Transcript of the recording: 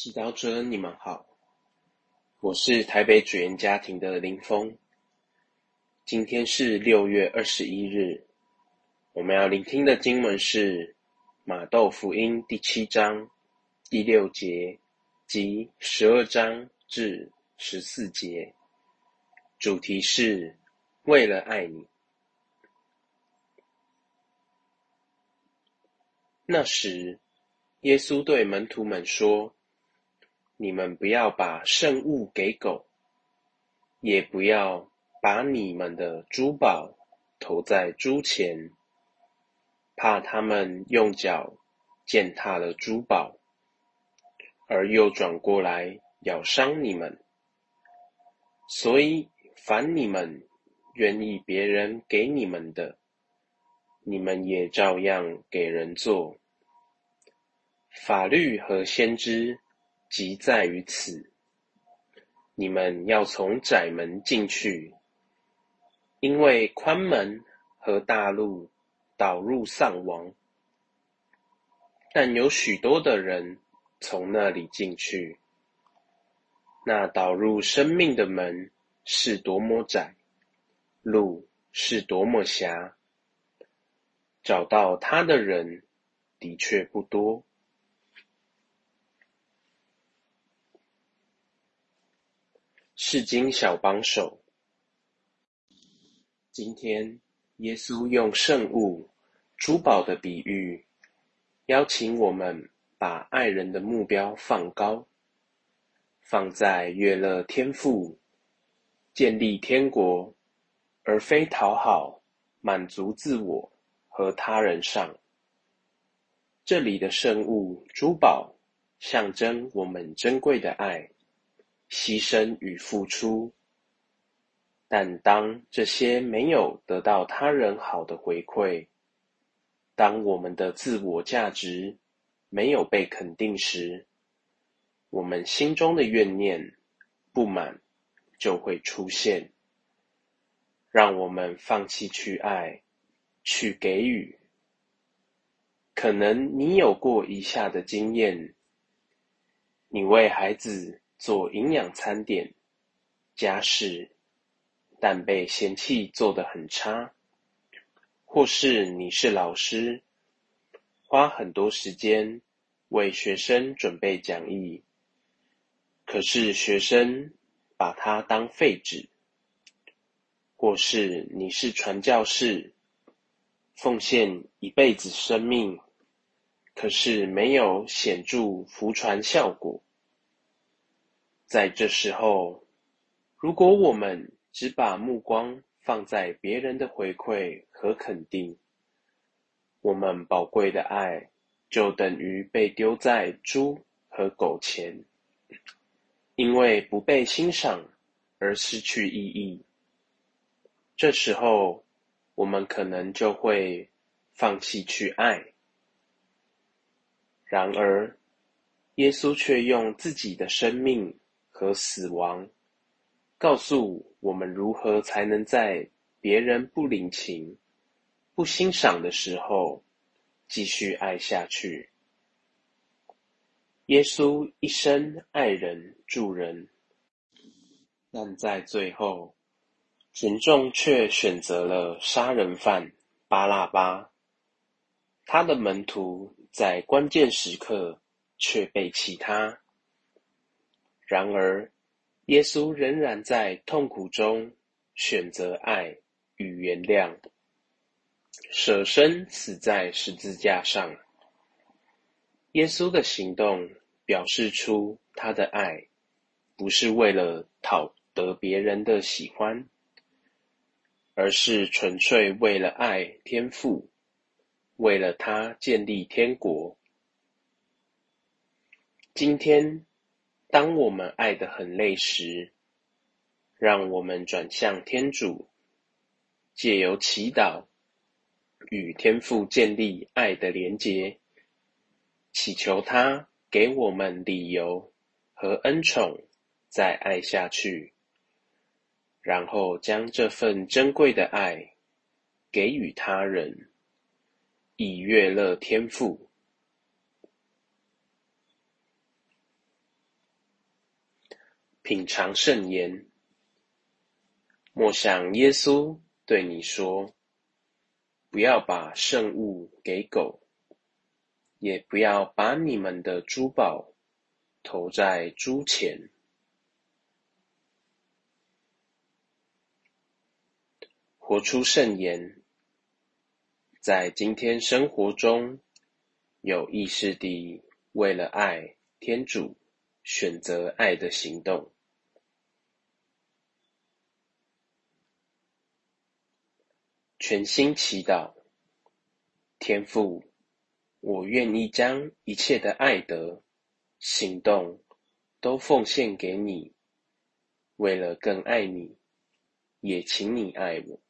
祈祷者，你们好，我是台北主言家庭的林峰。今天是六月二十一日，我们要聆听的经文是马窦福音第七章第六节及十二章至十四节，主题是为了爱你。那时，耶稣对门徒们说。你们不要把圣物给狗，也不要把你们的珠宝投在猪前，怕他们用脚践踏了珠宝，而又转过来咬伤你们。所以，凡你们愿意别人给你们的，你们也照样给人做。法律和先知。即在于此，你们要从窄门进去，因为宽门和大路导入丧亡，但有许多的人从那里进去。那导入生命的门是多么窄，路是多么狭，找到他的人的确不多。世经小帮手，今天耶稣用圣物珠宝的比喻，邀请我们把爱人的目标放高，放在悦乐天赋、建立天国，而非讨好、满足自我和他人上。这里的圣物珠宝，象征我们珍贵的爱。牺牲与付出，但当这些没有得到他人好的回馈，当我们的自我价值没有被肯定时，我们心中的怨念、不满就会出现，让我们放弃去爱、去给予。可能你有过以下的经验：你为孩子。做营养餐点、家事，但被嫌弃做得很差；或是你是老师，花很多时间为学生准备讲义，可是学生把它当废纸；或是你是传教士，奉献一辈子生命，可是没有显著福传效果。在这时候，如果我们只把目光放在别人的回馈和肯定，我们宝贵的爱就等于被丢在猪和狗前，因为不被欣赏而失去意义。这时候，我们可能就会放弃去爱。然而，耶稣却用自己的生命。和死亡，告诉我们如何才能在别人不领情、不欣赏的时候，继续爱下去。耶稣一生爱人助人，但在最后，群众却选择了杀人犯巴拉巴。他的门徒在关键时刻却被弃他。然而，耶稣仍然在痛苦中选择爱与原谅，舍身死在十字架上。耶稣的行动表示出他的爱，不是为了讨得别人的喜欢，而是纯粹为了爱天父，为了他建立天国。今天。当我们爱得很累时，让我们转向天主，借由祈祷与天父建立爱的连结，祈求他给我们理由和恩宠，再爱下去，然后将这份珍贵的爱给予他人，以悦乐天父。品尝圣言，莫想耶稣对你说：“不要把圣物给狗，也不要把你们的珠宝投在猪前。”活出圣言，在今天生活中有意识地为了爱天主，选择爱的行动。全心祈祷，天父，我愿意将一切的爱德、行动都奉献给你，为了更爱你，也请你爱我。